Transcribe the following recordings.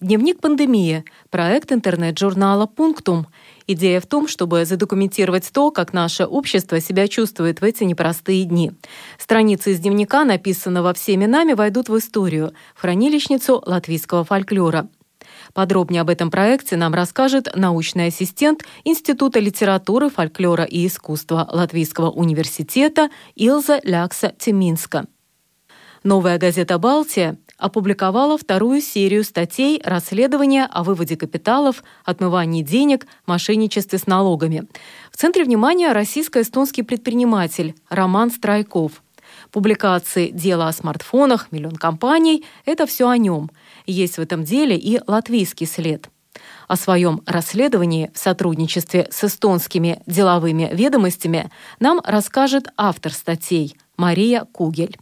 Дневник пандемии – проект интернет-журнала «Пунктум». Идея в том, чтобы задокументировать то, как наше общество себя чувствует в эти непростые дни. Страницы из дневника, написанного всеми нами, войдут в историю, в хранилищницу латвийского фольклора – Подробнее об этом проекте нам расскажет научный ассистент Института литературы, фольклора и искусства Латвийского университета Илза Лякса-Тиминска. Новая газета «Балтия» опубликовала вторую серию статей расследования о выводе капиталов, отмывании денег, мошенничестве с налогами. В центре внимания российско-эстонский предприниматель Роман Страйков. Публикации «Дело о смартфонах», «Миллион компаний» — это все о нем – есть в этом деле и латвийский след. О своем расследовании в сотрудничестве с эстонскими деловыми ведомостями нам расскажет автор статей Мария Кугель.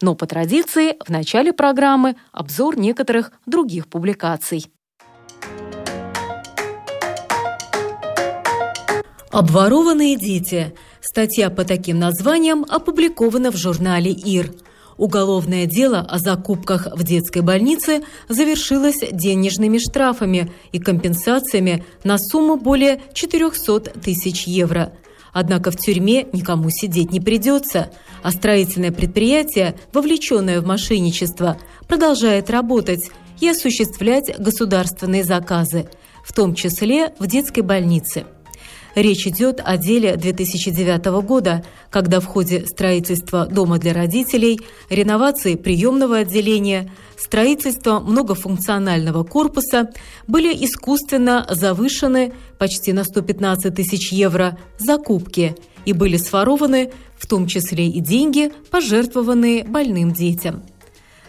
Но по традиции в начале программы обзор некоторых других публикаций. Обворованные дети. Статья по таким названиям опубликована в журнале «Ир». Уголовное дело о закупках в детской больнице завершилось денежными штрафами и компенсациями на сумму более 400 тысяч евро. Однако в тюрьме никому сидеть не придется, а строительное предприятие, вовлеченное в мошенничество, продолжает работать и осуществлять государственные заказы, в том числе в детской больнице. Речь идет о деле 2009 года, когда в ходе строительства дома для родителей, реновации приемного отделения, строительства многофункционального корпуса были искусственно завышены почти на 115 тысяч евро закупки и были сворованы в том числе и деньги, пожертвованные больным детям.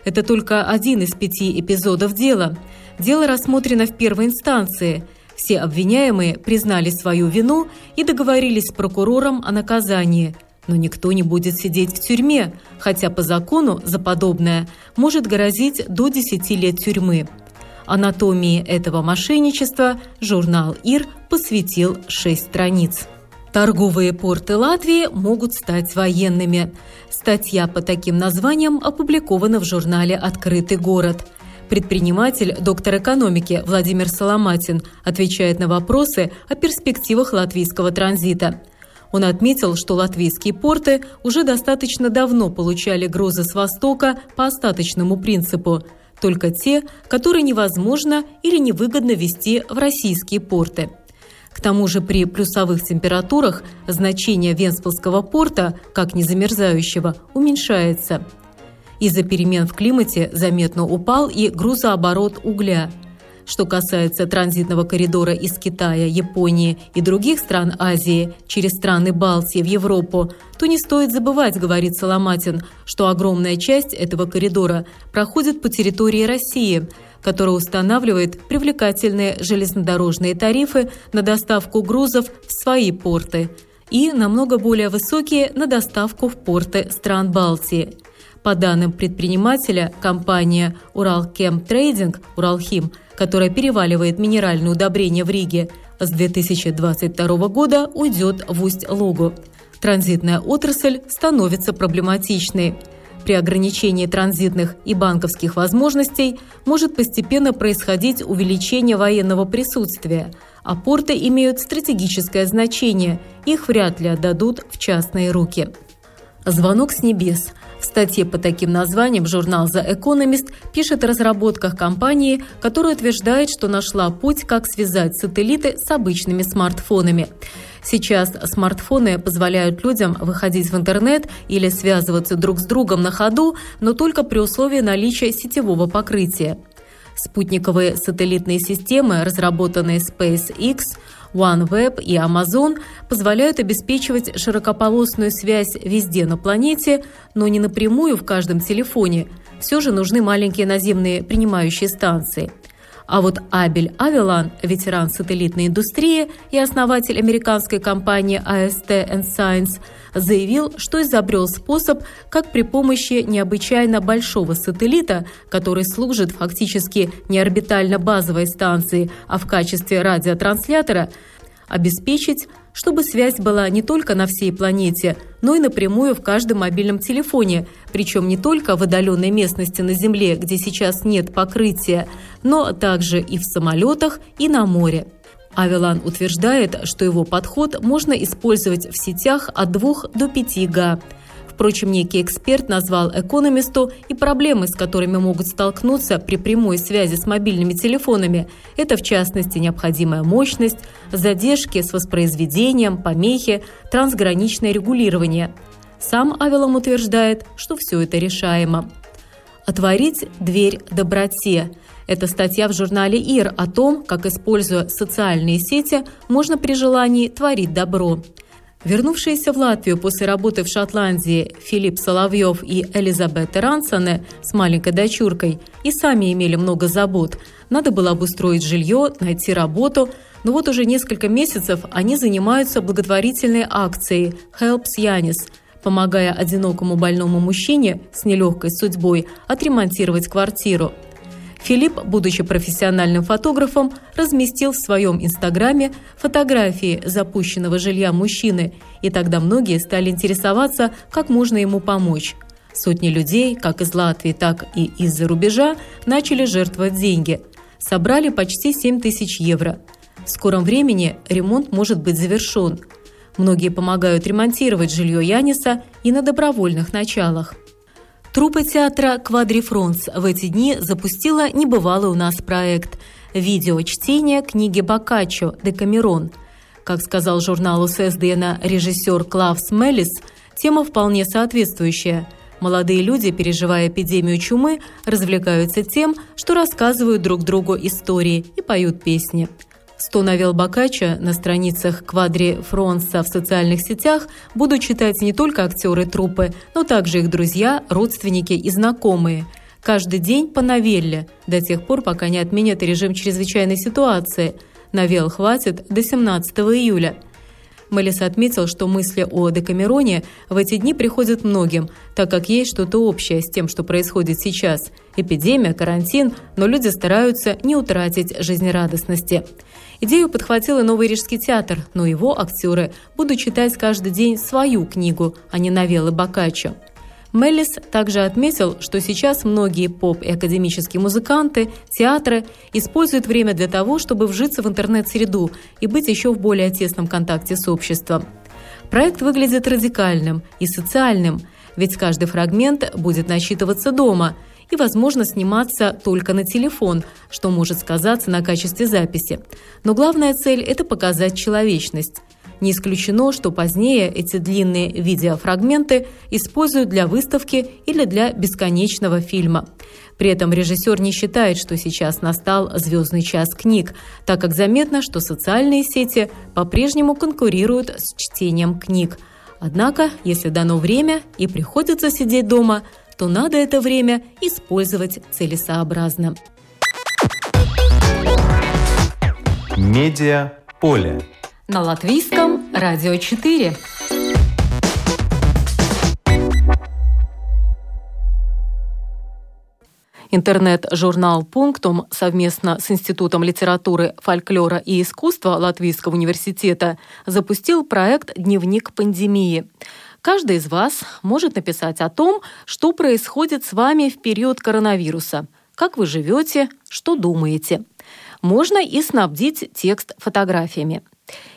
Это только один из пяти эпизодов дела. Дело рассмотрено в первой инстанции – все обвиняемые признали свою вину и договорились с прокурором о наказании. Но никто не будет сидеть в тюрьме, хотя по закону за подобное может грозить до 10 лет тюрьмы. Анатомии этого мошенничества журнал «Ир» посвятил 6 страниц. Торговые порты Латвии могут стать военными. Статья по таким названиям опубликована в журнале «Открытый город». Предприниматель, доктор экономики Владимир Соломатин отвечает на вопросы о перспективах латвийского транзита. Он отметил, что латвийские порты уже достаточно давно получали грузы с Востока по остаточному принципу, только те, которые невозможно или невыгодно вести в российские порты. К тому же при плюсовых температурах значение Венспилского порта, как незамерзающего, уменьшается – из-за перемен в климате заметно упал и грузооборот угля. Что касается транзитного коридора из Китая, Японии и других стран Азии через страны Балтии в Европу, то не стоит забывать, говорит Соломатин, что огромная часть этого коридора проходит по территории России, которая устанавливает привлекательные железнодорожные тарифы на доставку грузов в свои порты и намного более высокие на доставку в порты стран Балтии. По данным предпринимателя, компания «Уралкем Трейдинг» «Уралхим», которая переваливает минеральные удобрения в Риге, с 2022 года уйдет в Усть-Лугу. Транзитная отрасль становится проблематичной. При ограничении транзитных и банковских возможностей может постепенно происходить увеличение военного присутствия, а порты имеют стратегическое значение, их вряд ли отдадут в частные руки. Звонок с небес. В статье по таким названиям журнал The Economist пишет о разработках компании, которая утверждает, что нашла путь, как связать сателлиты с обычными смартфонами. Сейчас смартфоны позволяют людям выходить в интернет или связываться друг с другом на ходу, но только при условии наличия сетевого покрытия. Спутниковые сателлитные системы, разработанные SpaceX, OneWeb и Amazon позволяют обеспечивать широкополосную связь везде на планете, но не напрямую в каждом телефоне. Все же нужны маленькие наземные принимающие станции. А вот Абель Авелан, ветеран сателлитной индустрии и основатель американской компании AST Science, заявил, что изобрел способ, как при помощи необычайно большого сателлита, который служит фактически не орбитально-базовой станции, а в качестве радиотранслятора, обеспечить чтобы связь была не только на всей планете, но и напрямую в каждом мобильном телефоне, причем не только в отдаленной местности на Земле, где сейчас нет покрытия, но также и в самолетах и на море. Авелан утверждает, что его подход можно использовать в сетях от 2 до 5 га. Впрочем, некий эксперт назвал экономисту и проблемы, с которыми могут столкнуться при прямой связи с мобильными телефонами. Это, в частности, необходимая мощность, задержки с воспроизведением, помехи, трансграничное регулирование. Сам Авелом утверждает, что все это решаемо. «Отворить дверь доброте» – это статья в журнале «Ир» о том, как, используя социальные сети, можно при желании творить добро. Вернувшиеся в Латвию после работы в Шотландии Филипп Соловьев и Элизабет Рансоне с маленькой дочуркой и сами имели много забот. Надо было обустроить жилье, найти работу. Но вот уже несколько месяцев они занимаются благотворительной акцией «Helps Янис», помогая одинокому больному мужчине с нелегкой судьбой отремонтировать квартиру – Филипп, будучи профессиональным фотографом, разместил в своем инстаграме фотографии запущенного жилья мужчины, и тогда многие стали интересоваться, как можно ему помочь. Сотни людей, как из Латвии, так и из-за рубежа, начали жертвовать деньги. Собрали почти 7 тысяч евро. В скором времени ремонт может быть завершен. Многие помогают ремонтировать жилье Яниса и на добровольных началах. Труппа театра «Квадрифронс» в эти дни запустила небывалый у нас проект – видеочтение книги Боккаччо «Декамерон». Как сказал журналу ССДН режиссер Клавс Меллис, тема вполне соответствующая. Молодые люди, переживая эпидемию чумы, развлекаются тем, что рассказывают друг другу истории и поют песни – 100 новелл Бокаччо на страницах Квадри Фронса в социальных сетях будут читать не только актеры труппы, но также их друзья, родственники и знакомые. Каждый день по новелле, до тех пор, пока не отменят режим чрезвычайной ситуации. Новелл хватит до 17 июля. Мелис отметил, что мысли о Декамероне в эти дни приходят многим, так как есть что-то общее с тем, что происходит сейчас. Эпидемия, карантин, но люди стараются не утратить жизнерадостности. Идею подхватил и Новый Рижский театр, но его актеры будут читать каждый день свою книгу, а не новеллы Боккаччо. Меллис также отметил, что сейчас многие поп- и академические музыканты, театры используют время для того, чтобы вжиться в интернет-среду и быть еще в более тесном контакте с обществом. Проект выглядит радикальным и социальным, ведь каждый фрагмент будет насчитываться дома – и, возможно, сниматься только на телефон, что может сказаться на качестве записи. Но главная цель – это показать человечность. Не исключено, что позднее эти длинные видеофрагменты используют для выставки или для бесконечного фильма. При этом режиссер не считает, что сейчас настал звездный час книг, так как заметно, что социальные сети по-прежнему конкурируют с чтением книг. Однако, если дано время и приходится сидеть дома – то надо это время использовать целесообразно. Медиа поле. На латвийском радио 4. Интернет-журнал «Пунктум» совместно с Институтом литературы, фольклора и искусства Латвийского университета запустил проект «Дневник пандемии». Каждый из вас может написать о том, что происходит с вами в период коронавируса, как вы живете, что думаете. Можно и снабдить текст фотографиями.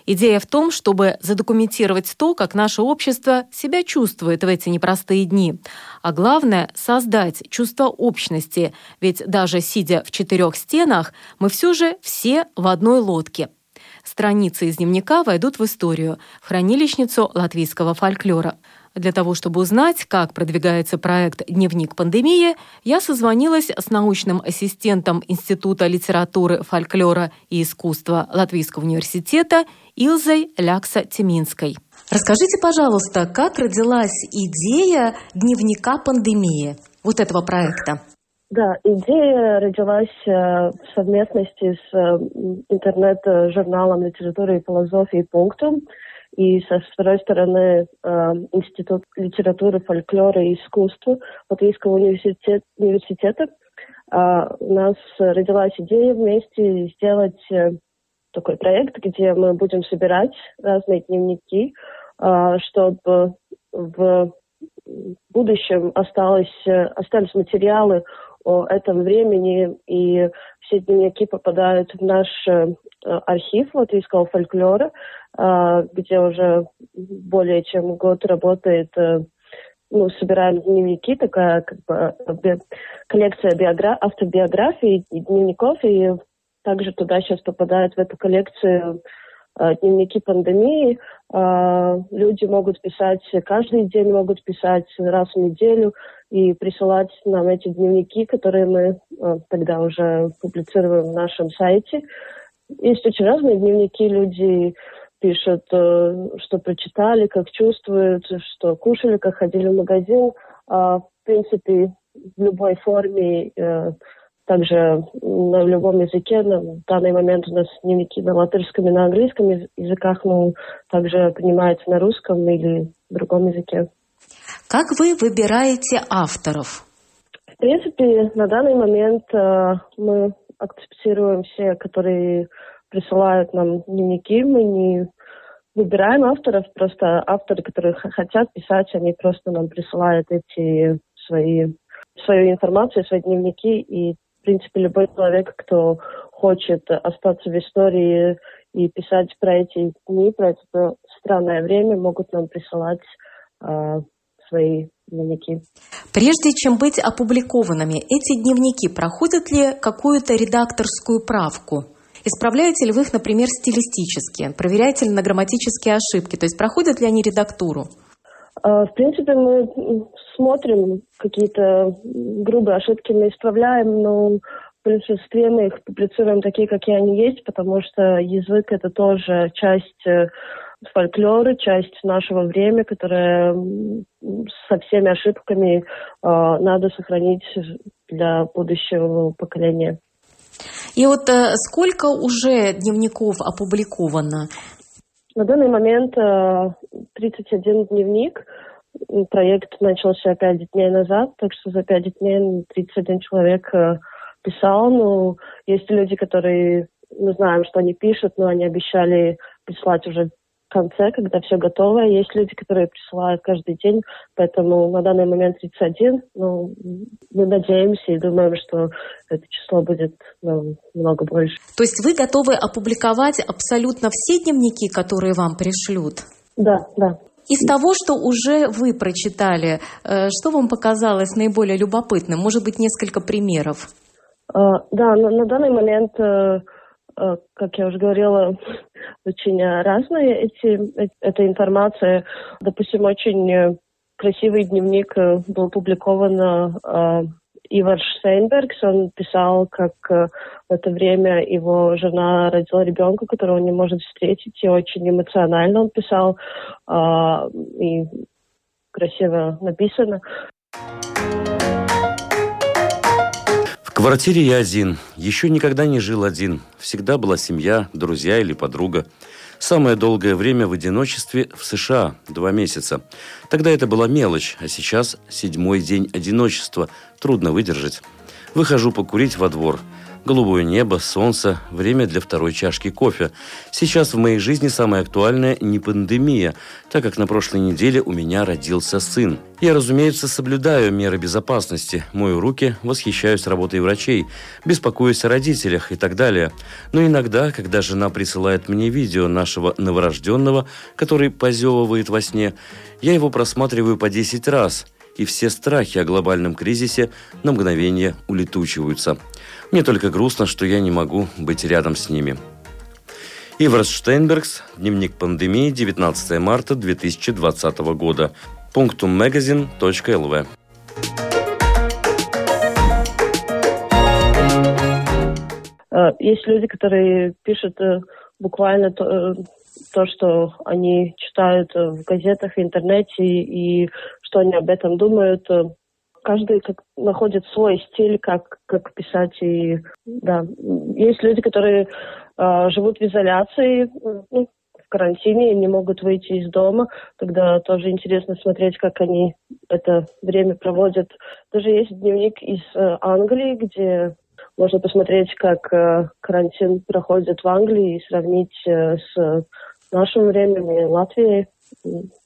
Идея в том, чтобы задокументировать то, как наше общество себя чувствует в эти непростые дни. А главное — создать чувство общности, ведь даже сидя в четырех стенах, мы все же все в одной лодке — Страницы из дневника войдут в историю, в хранилищницу латвийского фольклора. Для того, чтобы узнать, как продвигается проект «Дневник пандемии», я созвонилась с научным ассистентом Института литературы, фольклора и искусства Латвийского университета Илзой Лякса-Тиминской. Расскажите, пожалуйста, как родилась идея дневника пандемии, вот этого проекта? Да, идея родилась э, в совместности с э, интернет-журналом литературы и философии «Пунктум», и со второй стороны э, Институт литературы, фольклора и искусства Латвийского университет, университета. Э, у нас родилась идея вместе сделать э, такой проект, где мы будем собирать разные дневники, э, чтобы в будущем осталось, э, остались материалы о этом времени, и все дневники попадают в наш э, архив латвийского фольклора, э, где уже более чем год работает ну, собираем дневники, такая как бы коллекция биогра... автобиографий и дневников, и также туда сейчас попадают в эту коллекцию Э, дневники пандемии. Э, люди могут писать, каждый день могут писать раз в неделю и присылать нам эти дневники, которые мы э, тогда уже публицируем в нашем сайте. Есть очень разные дневники, люди пишут, что прочитали, как чувствуют, что кушали, как ходили в магазин. В принципе, в любой форме также на любом языке. На данный момент у нас дневники на латышском и на английском языках, но также принимается на русском или другом языке. Как вы выбираете авторов? В принципе, на данный момент э, мы акцептируем все, которые присылают нам дневники. Мы не выбираем авторов, просто авторы, которые хотят писать, они просто нам присылают эти свои свою информацию, свои дневники, и принципе, любой человек, кто хочет остаться в истории и писать про эти дни, про это странное время, могут нам присылать э, свои дневники. Прежде чем быть опубликованными, эти дневники проходят ли какую-то редакторскую правку? Исправляете ли вы их, например, стилистически? Проверяете ли на грамматические ошибки? То есть проходят ли они редактуру? А, в принципе, мы смотрим какие-то грубые ошибки, мы исправляем, но в большинстве мы их публицируем такие, какие они есть, потому что язык это тоже часть э, фольклора, часть нашего времени, которая со всеми ошибками э, надо сохранить для будущего поколения. И вот э, сколько уже дневников опубликовано? На данный момент 31 э, дневник. Проект начался 5 дней назад, так что за 5 дней 31 человек э, писал. Ну, есть люди, которые, мы знаем, что они пишут, но они обещали прислать уже конце, когда все готово. Есть люди, которые присылают каждый день, поэтому на данный момент 31. Ну, мы надеемся и думаем, что это число будет ну, много больше. То есть вы готовы опубликовать абсолютно все дневники, которые вам пришлют? Да, да. Из того, что уже вы прочитали, э, что вам показалось наиболее любопытным? Может быть, несколько примеров? Uh, да, на, на данный момент Э, как я уже говорила, очень разные эти, э, эта информация. Допустим, очень красивый дневник э, был опубликован Ивар Штейнбергс, он писал, как в это время его жена родила ребенка, которого он не может встретить, и очень эмоционально он писал, и красиво написано. Квартире я один. Еще никогда не жил один. Всегда была семья, друзья или подруга. Самое долгое время в одиночестве в США – два месяца. Тогда это была мелочь, а сейчас седьмой день одиночества. Трудно выдержать. Выхожу покурить во двор – Голубое небо, солнце, время для второй чашки кофе. Сейчас в моей жизни самое актуальное не пандемия, так как на прошлой неделе у меня родился сын. Я, разумеется, соблюдаю меры безопасности, мою руки, восхищаюсь работой врачей, беспокоюсь о родителях и так далее. Но иногда, когда жена присылает мне видео нашего новорожденного, который позевывает во сне, я его просматриваю по 10 раз – и все страхи о глобальном кризисе на мгновение улетучиваются. Мне только грустно, что я не могу быть рядом с ними. Иварс Штейнбергс, дневник пандемии, 19 марта 2020 года. Пунктуммагазин.лв э, Есть люди, которые пишут э, буквально то, э, то, что они читают в газетах, в интернете и что они об этом думают. Каждый как, находит свой стиль, как, как писать. И, да. Есть люди, которые э, живут в изоляции, ну, в карантине, не могут выйти из дома. Тогда тоже интересно смотреть, как они это время проводят. Даже есть дневник из э, Англии, где можно посмотреть, как э, карантин проходит в Англии и сравнить э, с нашим временем и Латвией.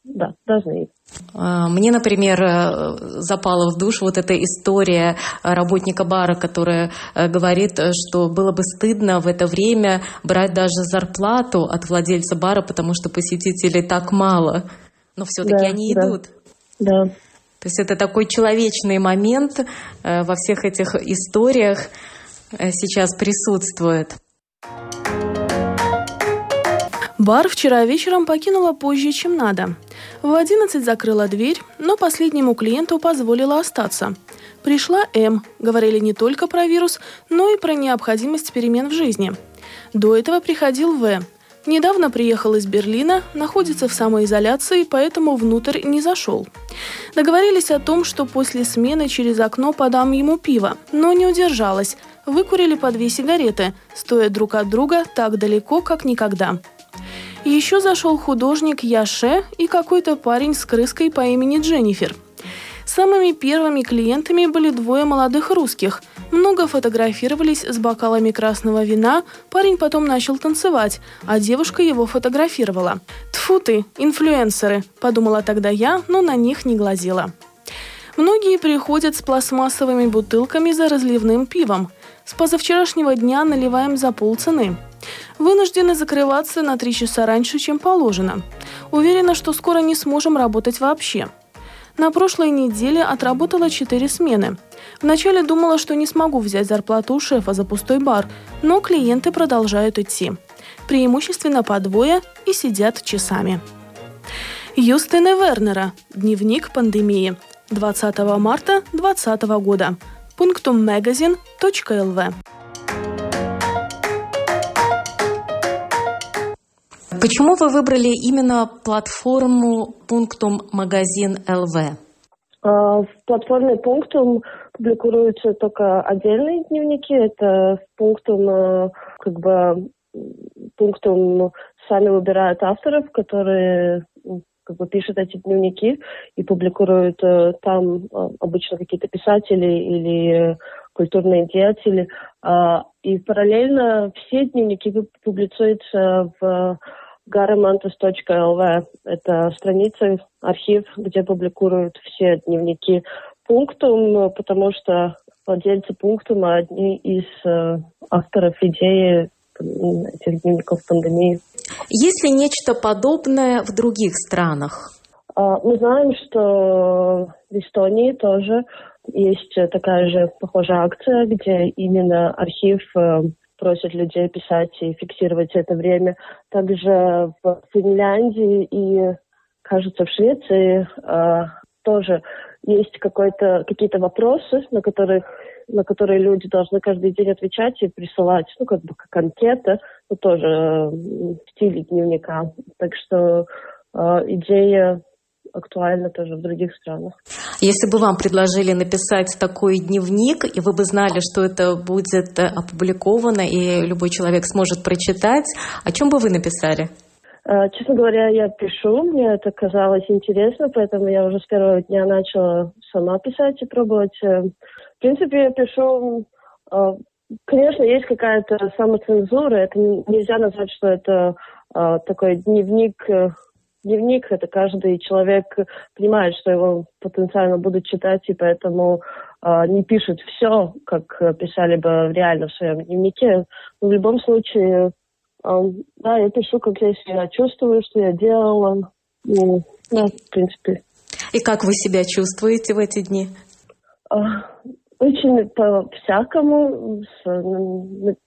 Да, разные. А, мне, например, э, запала в душ вот эта история работника бара, которая э, говорит, что было бы стыдно в это время брать даже зарплату от владельца бара, потому что посетителей так мало. Но все-таки да, они идут. Да. То есть это такой человечный момент э, во всех этих историях сейчас присутствует. Бар вчера вечером покинула позже, чем надо. В 11 закрыла дверь, но последнему клиенту позволила остаться. Пришла М. Говорили не только про вирус, но и про необходимость перемен в жизни. До этого приходил В. Недавно приехал из Берлина, находится в самоизоляции, поэтому внутрь не зашел. Договорились о том, что после смены через окно подам ему пиво, но не удержалась. Выкурили по две сигареты, стоя друг от друга так далеко, как никогда. Еще зашел художник Яше и какой-то парень с крыской по имени Дженнифер. Самыми первыми клиентами были двое молодых русских. Много фотографировались с бокалами красного вина, парень потом начал танцевать, а девушка его фотографировала. Тфу ты, инфлюенсеры, подумала тогда я, но на них не глазела. Многие приходят с пластмассовыми бутылками за разливным пивом. С позавчерашнего дня наливаем за полцены вынуждены закрываться на три часа раньше, чем положено. Уверена, что скоро не сможем работать вообще. На прошлой неделе отработала четыре смены. Вначале думала, что не смогу взять зарплату у шефа за пустой бар, но клиенты продолжают идти. Преимущественно по двое и сидят часами. Юстина Вернера. Дневник пандемии. 20 марта 2020 года. Пунктум magazine.lv Почему вы выбрали именно платформу пунктум магазин ЛВ? А, в платформе пунктум публикуются только отдельные дневники. Это пунктум э, как бы пунктум сами выбирают авторов, которые как бы пишут эти дневники и публикуют э, там э, обычно какие-то писатели или культурные деятели. А, и параллельно все дневники публикуются в garamantas.lv. Это страница, архив, где публикуют все дневники пунктум, потому что владельцы пунктума одни из э, авторов идеи этих дневников пандемии. Есть ли нечто подобное в других странах? А, мы знаем, что в Эстонии тоже есть такая же похожая акция, где именно архив э, просят людей писать и фиксировать это время. Также в Финляндии и, кажется, в Швеции э, тоже есть какой-то, какие-то вопросы, на которых на которые люди должны каждый день отвечать и присылать, ну, как бы как анкета, ну, тоже э, в стиле дневника. Так что э, идея актуально тоже в других странах. Если бы вам предложили написать такой дневник, и вы бы знали, что это будет опубликовано, и любой человек сможет прочитать, о чем бы вы написали? Э, честно говоря, я пишу, мне это казалось интересно, поэтому я уже с первого дня начала сама писать и пробовать. Э, в принципе, я пишу э, Конечно, есть какая-то самоцензура. Это нельзя назвать, что это такой дневник дневник, это каждый человек понимает, что его потенциально будут читать, и поэтому э, не пишет все, как писали бы реально в своем дневнике. Но в любом случае, э, да, я пишу, как я себя чувствую, что я делала. Ну, да, в принципе. И как вы себя чувствуете в эти дни? Очень по-всякому,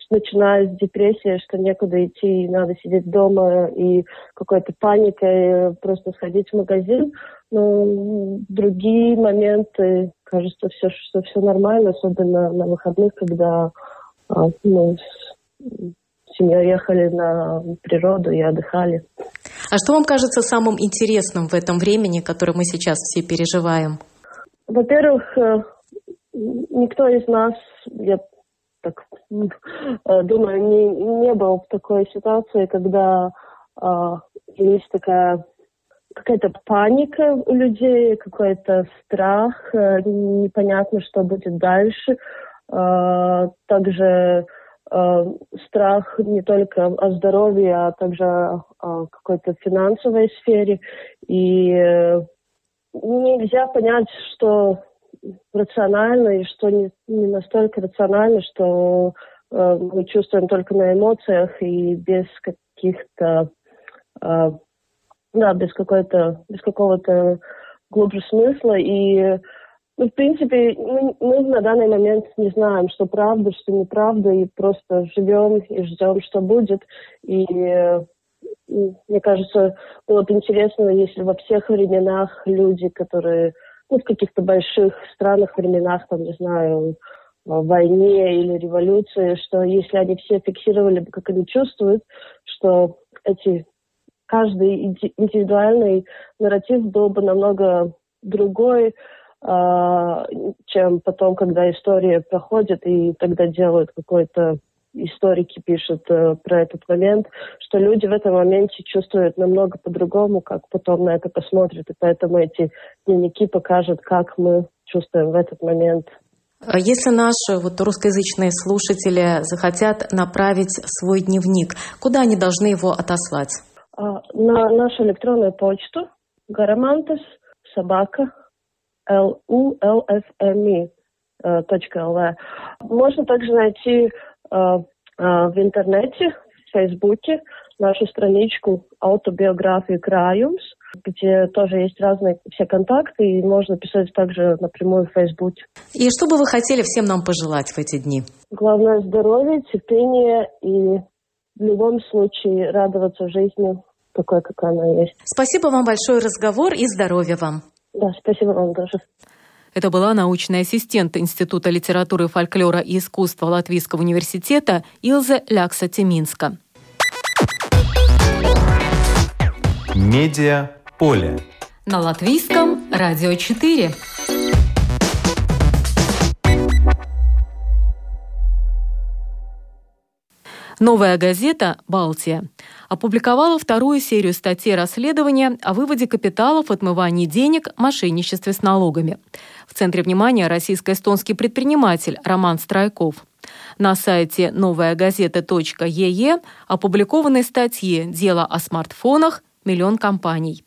начиная с депрессии, что некуда идти, надо сидеть дома, и какой-то паникой просто сходить в магазин. Но другие моменты, кажется, все, что все нормально, особенно на выходных, когда а, ну, с семьей ехали на природу и отдыхали. А что вам кажется самым интересным в этом времени, которое мы сейчас все переживаем? во-первых, никто из нас, я так думаю, не, не был в такой ситуации, когда э, есть такая какая-то паника у людей, какой-то страх, непонятно, что будет дальше. Э, также э, страх не только о здоровье, а также о какой-то финансовой сфере. И э, нельзя понять, что рационально и что не, не настолько рационально, что э, мы чувствуем только на эмоциях и без каких-то э, да, без какой-то без какого-то глубже смысла и ну, в принципе, мы, мы на данный момент не знаем, что правда, что неправда, и просто живем и ждем, что будет. И, мне кажется, было бы интересно, если во всех временах люди, которые, ну, в каких-то больших странах временах, там, не знаю, в войне или революции, что если они все фиксировали как они чувствуют, что эти каждый индивидуальный нарратив был бы намного другой, а, чем потом, когда история проходит, и тогда делают какой-то историки пишут э, про этот момент, что люди в этом моменте чувствуют намного по-другому, как потом на это посмотрят. И поэтому эти дневники покажут, как мы чувствуем в этот момент. А если наши вот, русскоязычные слушатели захотят направить свой дневник, куда они должны его отослать? А, на нашу электронную почту garamantас собака lulfmi.lv. Э, Можно также найти в интернете, в Фейсбуке, нашу страничку «Автобиографию Краюмс», где тоже есть разные все контакты, и можно писать также напрямую в Фейсбуке. И что бы вы хотели всем нам пожелать в эти дни? Главное здоровье, терпение и в любом случае радоваться жизни такой, какая она есть. Спасибо вам большое разговор и здоровья вам. Да, спасибо вам тоже. Это была научный ассистент Института литературы, фольклора и искусства Латвийского университета Илза Лякса-Теминска. Медиа поле. На латвийском радио 4. Новая газета «Балтия» опубликовала вторую серию статей расследования о выводе капиталов, отмывании денег, мошенничестве с налогами. В центре внимания российско-эстонский предприниматель Роман Страйков. На сайте новая газета.ее опубликованы статьи «Дело о смартфонах», «Миллион компаний».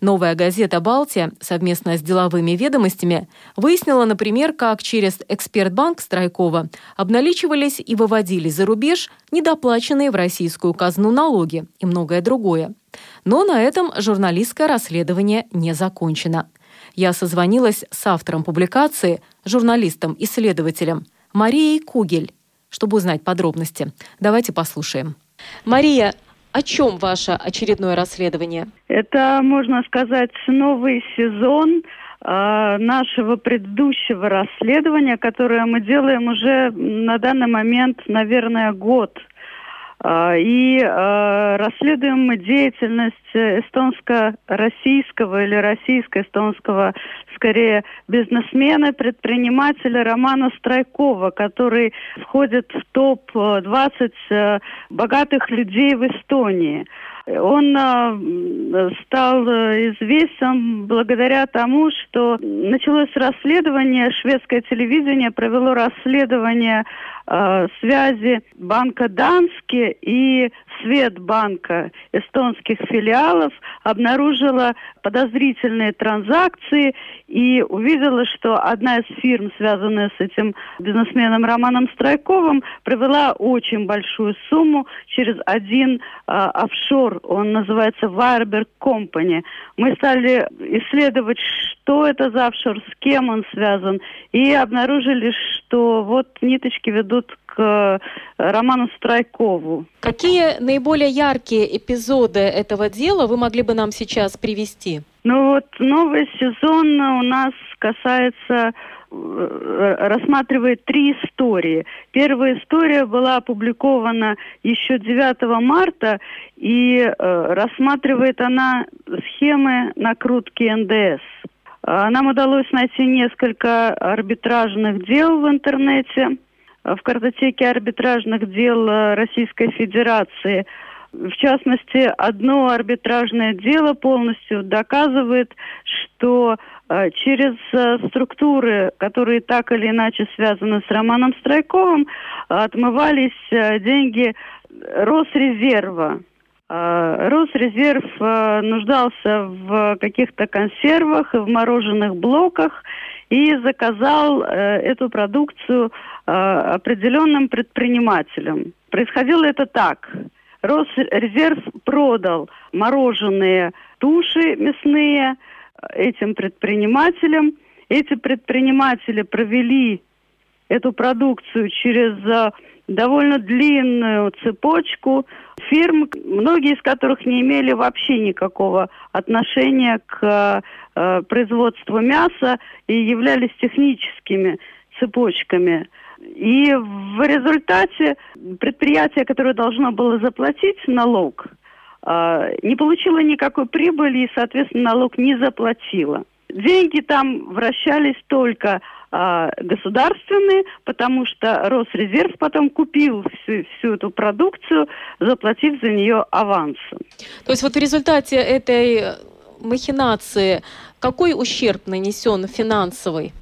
Новая газета «Балтия» совместно с деловыми ведомостями выяснила, например, как через экспертбанк Страйкова обналичивались и выводили за рубеж недоплаченные в российскую казну налоги и многое другое. Но на этом журналистское расследование не закончено. Я созвонилась с автором публикации, журналистом-исследователем Марией Кугель, чтобы узнать подробности. Давайте послушаем. Мария, о чем ваше очередное расследование? Это, можно сказать, новый сезон э, нашего предыдущего расследования, которое мы делаем уже на данный момент, наверное, год. Э, и э, расследуем мы деятельность эстонско-российского или российско-эстонского скорее бизнесмена, предпринимателя Романа Страйкова, который входит в топ-20 э, богатых людей в Эстонии. Он э, стал известен благодаря тому, что началось расследование, шведское телевидение провело расследование э, связи банка Дански и Светбанка эстонских филиалов, обнаружила подозрительные транзакции и увидела, что одна из фирм, связанная с этим бизнесменом Романом Страйковым, провела очень большую сумму через один э, офшор, он называется Wireberg Company. Мы стали исследовать, что это за офшор, с кем он связан, и обнаружили, что вот ниточки ведут к э, Роману Страйкову. Какие наиболее яркие эпизоды этого дела вы могли бы нам сейчас привести? Ну вот новый сезон у нас касается э, рассматривает три истории. Первая история была опубликована еще 9 марта, и э, рассматривает она схемы накрутки НДС. Нам удалось найти несколько арбитражных дел в интернете, в картотеке арбитражных дел Российской Федерации. В частности, одно арбитражное дело полностью доказывает, что Э, через э, структуры, которые так или иначе связаны с Романом Страйковым, отмывались э, деньги Росрезерва. Росрезерв нуждался в каких-то консервах и в мороженых блоках и заказал эту продукцию определенным предпринимателям. Происходило это так. Росрезерв продал мороженые туши мясные, этим предпринимателям. Эти предприниматели провели эту продукцию через э, довольно длинную цепочку фирм, многие из которых не имели вообще никакого отношения к э, производству мяса и являлись техническими цепочками. И в результате предприятие, которое должно было заплатить налог, а, не получила никакой прибыли и, соответственно, налог не заплатила. Деньги там вращались только э, государственные, потому что Росрезерв потом купил всю, всю эту продукцию, заплатив за нее авансом. То есть вот в результате этой махинации какой ущерб нанесен финансовый?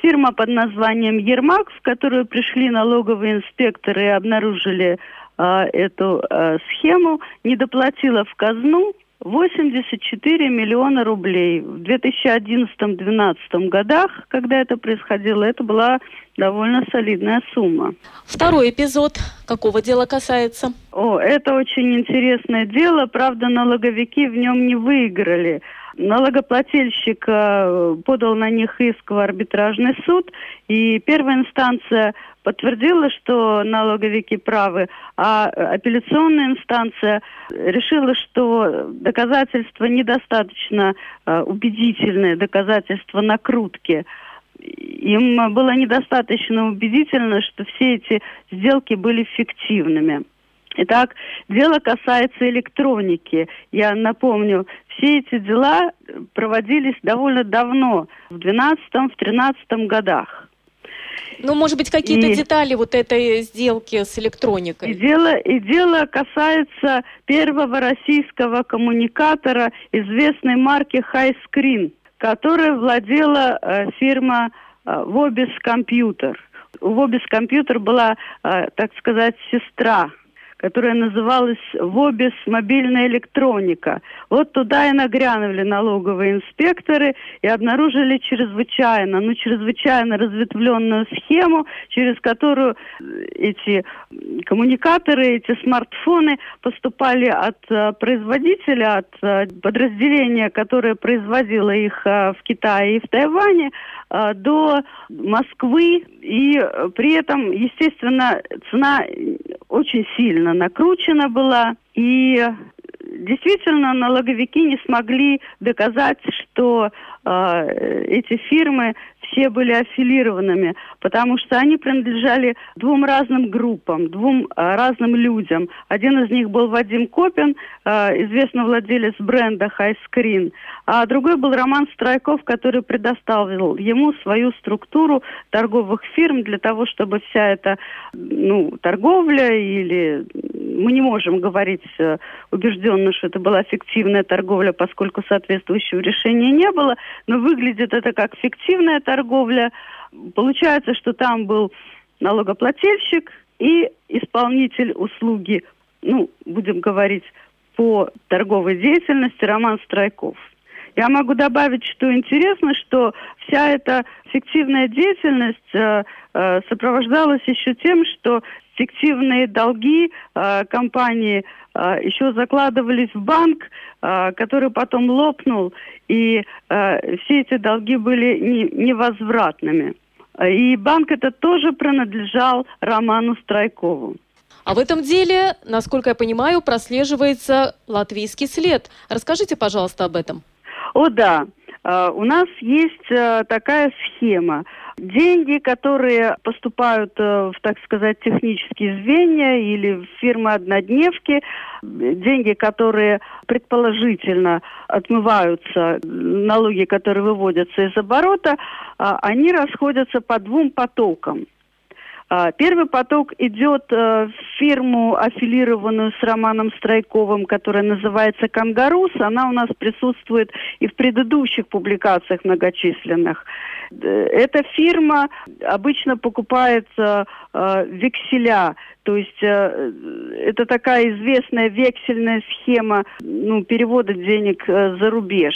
Фирма под названием «Ермак», в которую пришли налоговые инспекторы и обнаружили а, эту а, схему, не доплатила в казну 84 миллиона рублей. В 2011-2012 годах, когда это происходило, это была довольно солидная сумма. Второй эпизод какого дела касается? О, это очень интересное дело. Правда, налоговики в нем не выиграли. Налогоплательщик э, подал на них иск в арбитражный суд, и первая инстанция подтвердила, что налоговики правы, а апелляционная инстанция решила, что доказательства недостаточно э, убедительные, доказательства накрутки. Им было недостаточно убедительно, что все эти сделки были фиктивными. Итак, дело касается электроники. Я напомню, все эти дела проводились довольно давно, в 12-13 годах. Ну, может быть, какие-то и... детали вот этой сделки с электроникой? И дело, и дело касается первого российского коммуникатора известной марки Highscreen, которой владела э, фирма э, Vobis Computer. У Vobis Computer была, э, так сказать, сестра которая называлась «Вобис. Мобильная электроника». Вот туда и нагрянули налоговые инспекторы и обнаружили чрезвычайно, ну, чрезвычайно разветвленную схему, через которую э, эти коммуникаторы, эти смартфоны поступали от э, производителя, от э, подразделения, которое производило их э, в Китае и в Тайване, до Москвы. И э, при этом, естественно, цена очень сильно накручена была. И действительно налоговики не смогли доказать, что э, эти фирмы все были аффилированными, потому что они принадлежали двум разным группам, двум э, разным людям. Один из них был Вадим Копин, э, известный владелец бренда High Screen, а другой был Роман Страйков, который предоставил ему свою структуру торговых фирм для того, чтобы вся эта ну, торговля или мы не можем говорить э, убежденно, что это была фиктивная торговля, поскольку соответствующего решения не было, но выглядит это как фиктивная торговля. Получается, что там был налогоплательщик и исполнитель услуги, ну, будем говорить, по торговой деятельности Роман Страйков. Я могу добавить, что интересно, что вся эта фиктивная деятельность э, э, сопровождалась еще тем, что фиктивные долги э, компании еще закладывались в банк, который потом лопнул, и все эти долги были не, невозвратными. И банк этот тоже принадлежал Роману Страйкову. А в этом деле, насколько я понимаю, прослеживается латвийский след. Расскажите, пожалуйста, об этом. О, да. Uh, у нас есть uh, такая схема. деньги, которые поступают в, так сказать, технические звенья или в фирмы-однодневки, деньги, которые предположительно отмываются, налоги, которые выводятся из оборота, они расходятся по двум потокам. А, первый поток идет э, в фирму, аффилированную с Романом Страйковым, которая называется «Кангарус». Она у нас присутствует и в предыдущих публикациях многочисленных. Э, эта фирма обычно покупает э, векселя, то есть это такая известная вексельная схема ну, перевода денег за рубеж.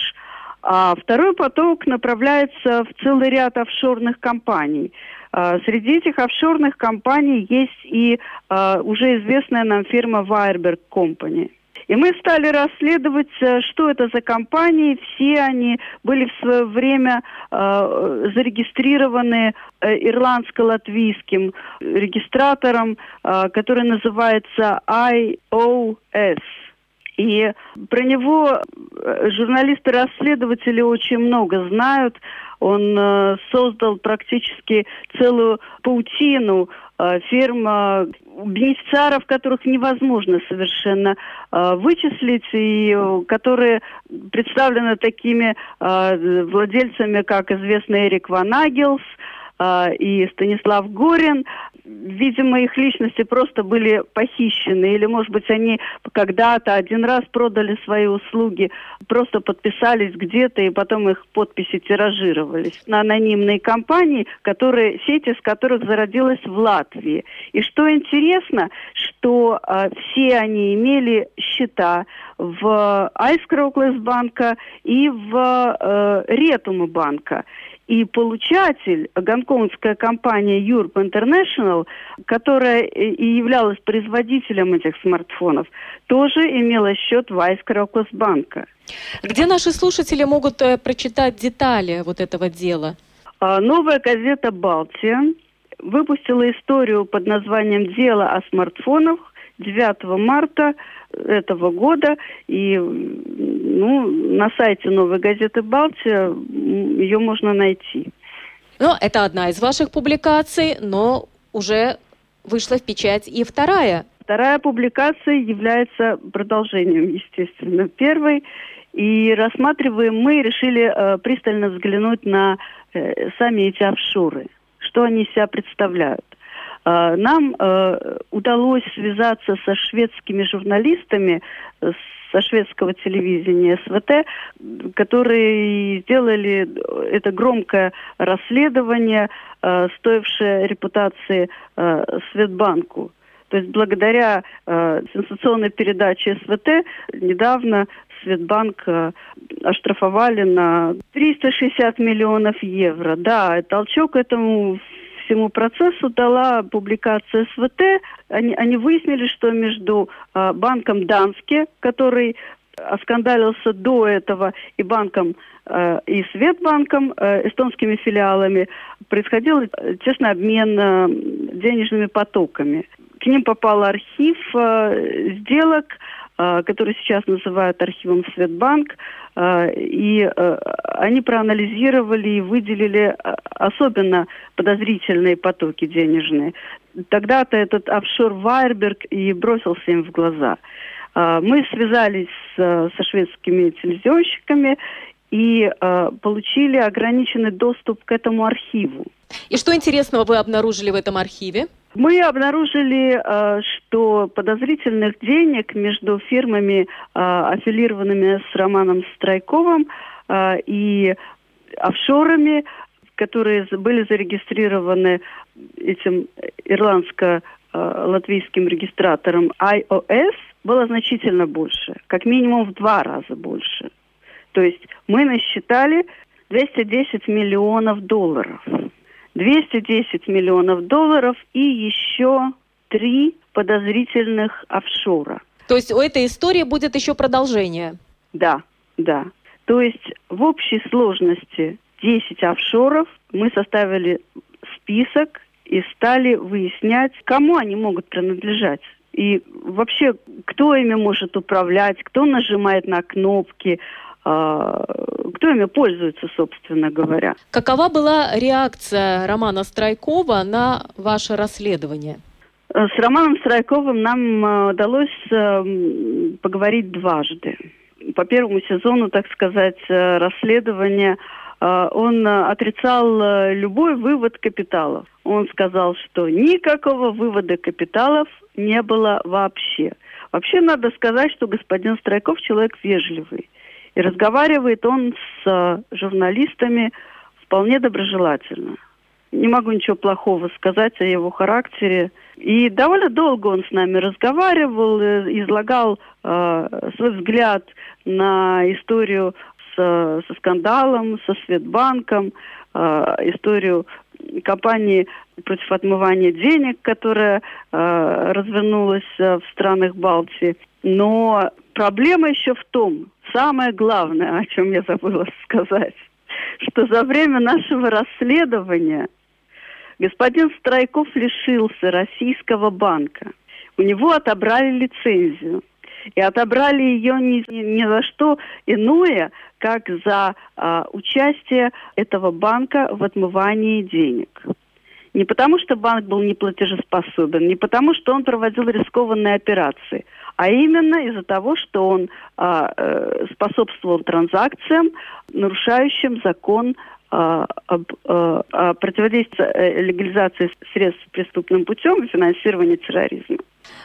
А второй поток направляется в целый ряд офшорных компаний – а, среди этих офшорных компаний есть и а, уже известная нам фирма Wireberg Company. И мы стали расследовать, э, что это за компании. Все они были в свое время э, зарегистрированы э, ирландско-латвийским регистратором, э, который называется IOS. И про него э, журналисты-расследователи очень много знают. Он э, создал практически целую паутину э, фирм, бенефициаров, которых невозможно совершенно вычислить, и которые представлены такими владельцами, как известный Эрик Ван Агелс, э, и Станислав Горин видимо, их личности просто были похищены, или, может быть, они когда-то один раз продали свои услуги, просто подписались где-то, и потом их подписи тиражировались на анонимные компании, которые, сеть из которых зародилась в Латвии. И что интересно, что э, все они имели счета в Айскроуклес банка и в э, Ретума банка. И получатель, гонконгская компания Europe International, которая и являлась производителем этих смартфонов, тоже имела счет в банка. Где наши слушатели могут э, прочитать детали вот этого дела? А, новая газета «Балтия» выпустила историю под названием «Дело о смартфонах» 9 марта этого года. И ну, на сайте «Новой газеты Балтия» ее можно найти. Ну, это одна из ваших публикаций, но уже вышла в печать и вторая. Вторая публикация является продолжением, естественно, первой. И рассматриваем мы, решили э, пристально взглянуть на э, сами эти офшоры, что они из себя представляют. Э, нам э, удалось связаться со шведскими журналистами, со шведского телевидения СВТ, которые сделали это громкое расследование, э, стоившее репутации Светбанку. То есть благодаря э, сенсационной передаче СВТ недавно Светбанк э, оштрафовали на 360 миллионов евро. Да, толчок этому всему процессу дала публикация СВТ. Они, они выяснили, что между э, банком Данске, который оскандалился до этого, и банком э, и Светбанком, э, эстонскими филиалами, происходил честный обмен э, денежными потоками. К ним попал архив э, сделок, э, который сейчас называют архивом Светбанк, э, и э, они проанализировали и выделили э, особенно подозрительные потоки денежные. Тогда-то этот офшор Вайерберг и бросился им в глаза. Э, мы связались со шведскими телевизионщиками и э, получили ограниченный доступ к этому архиву. И что интересного вы обнаружили в этом архиве? Мы обнаружили, э, что подозрительных денег между фирмами, э, аффилированными с Романом Страйковым э, и офшорами, которые были зарегистрированы этим ирландско-латвийским регистратором iOS, было значительно больше, как минимум в два раза больше. То есть мы насчитали 210 миллионов долларов. 210 миллионов долларов и еще три подозрительных офшора. То есть у этой истории будет еще продолжение? Да, да. То есть в общей сложности 10 офшоров. Мы составили список и стали выяснять, кому они могут принадлежать. И вообще, кто ими может управлять, кто нажимает на кнопки, кто ими пользуется, собственно говоря. Какова была реакция Романа Страйкова на ваше расследование? С Романом Страйковым нам удалось поговорить дважды. По первому сезону, так сказать, расследования он отрицал любой вывод капиталов. Он сказал, что никакого вывода капиталов не было вообще. Вообще надо сказать, что господин Страйков человек вежливый. И разговаривает он с э, журналистами вполне доброжелательно. Не могу ничего плохого сказать о его характере. И довольно долго он с нами разговаривал, э, излагал э, свой взгляд на историю с, со скандалом, со Светбанком, э, историю кампании против отмывания денег, которая э, развернулась э, в странах Балтии. Но проблема еще в том, самое главное, о чем я забыла сказать, что за время нашего расследования господин Страйков лишился российского банка. У него отобрали лицензию. И отобрали ее ни, ни за что иное, как за а, участие этого банка в отмывании денег. Не потому, что банк был неплатежеспособен, не потому, что он проводил рискованные операции, а именно из-за того, что он а, э, способствовал транзакциям, нарушающим закон а, об а, противодействии э, легализации средств преступным путем и финансировании терроризма.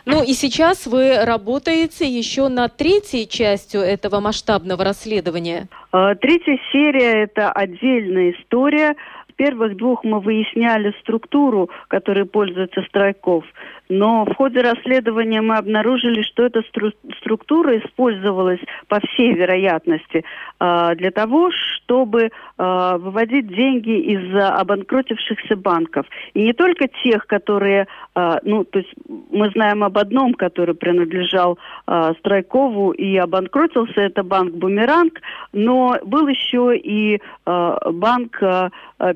Ну и сейчас вы работаете еще над третьей частью этого масштабного расследования. А, третья серия – это отдельная история – первых двух мы выясняли структуру, которой пользуется Страйков, но в ходе расследования мы обнаружили, что эта стру- структура использовалась, по всей вероятности, э, для того, чтобы э, выводить деньги из обанкротившихся банков. И не только тех, которые, э, ну, то есть мы знаем об одном, который принадлежал э, Страйкову и обанкротился, это банк «Бумеранг», но был еще и э, банк э,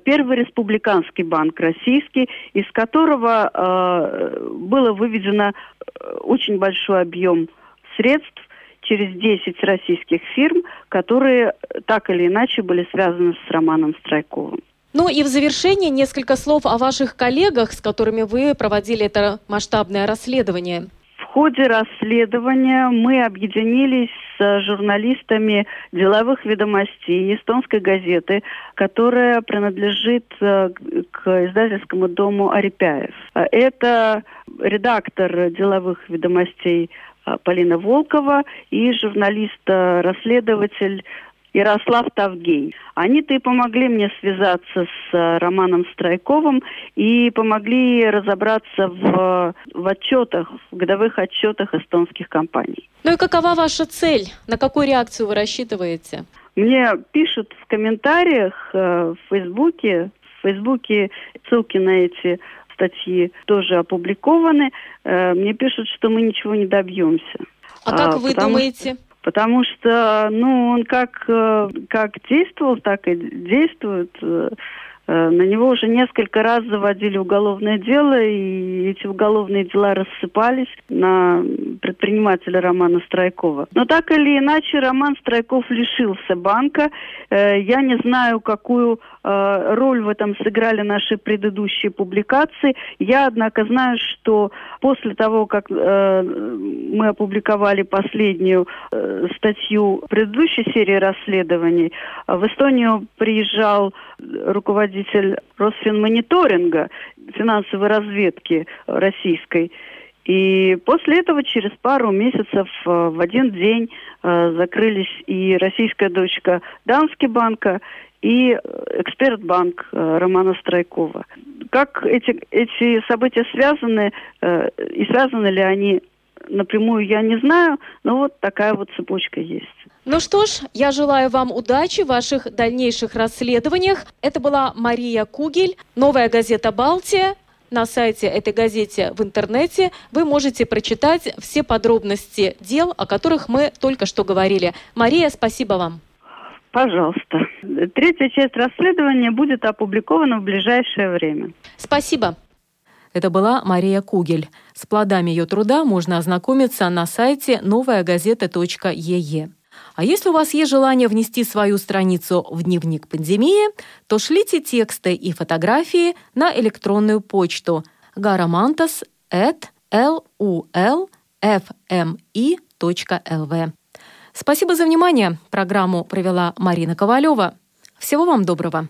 Первый республиканский банк российский, из которого э, было выведено э, очень большой объем средств через 10 российских фирм, которые так или иначе были связаны с Романом Страйковым. Ну и в завершение несколько слов о ваших коллегах, с которыми вы проводили это масштабное расследование ходе расследования мы объединились с журналистами деловых ведомостей эстонской газеты, которая принадлежит э, к издательскому дому Арипяев. Это редактор деловых ведомостей э, Полина Волкова и журналист-расследователь Ярослав Тавгей. Они-то и помогли мне связаться с э, Романом Страйковым и помогли разобраться в, в отчетах, в годовых отчетах эстонских компаний. Ну и какова ваша цель? На какую реакцию вы рассчитываете? Мне пишут в комментариях э, в Фейсбуке, в Фейсбуке ссылки на эти статьи тоже опубликованы. Э, мне пишут, что мы ничего не добьемся. А как а, вы думаете? Потому что, ну, он как, э, как действовал, так и действует. Э, на него уже несколько раз заводили уголовное дело, и эти уголовные дела рассыпались на предпринимателя Романа Страйкова. Но так или иначе, Роман Страйков лишился банка. Э, я не знаю, какую э, роль в этом сыграли наши предыдущие публикации. Я, однако, знаю, что после того, как мы опубликовали последнюю статью предыдущей серии расследований, в Эстонию приезжал руководитель Росфинмониторинга, финансовой разведки российской. И после этого через пару месяцев э, в один день э, закрылись и российская дочка Данский банка, и экспертбанк э, Романа Страйкова. Как эти, эти события связаны, и связаны ли они напрямую, я не знаю, но вот такая вот цепочка есть. Ну что ж, я желаю вам удачи в ваших дальнейших расследованиях. Это была Мария Кугель, новая газета «Балтия». На сайте этой газете в интернете вы можете прочитать все подробности дел, о которых мы только что говорили. Мария, спасибо вам. Пожалуйста. Третья часть расследования будет опубликована в ближайшее время. Спасибо. Это была Мария Кугель. С плодами ее труда можно ознакомиться на сайте новая газета.ее. А если у вас есть желание внести свою страницу в дневник пандемии, то шлите тексты и фотографии на электронную почту garamantas.lulfmi.lv. Спасибо за внимание. Программу провела Марина Ковалева. Всего вам доброго.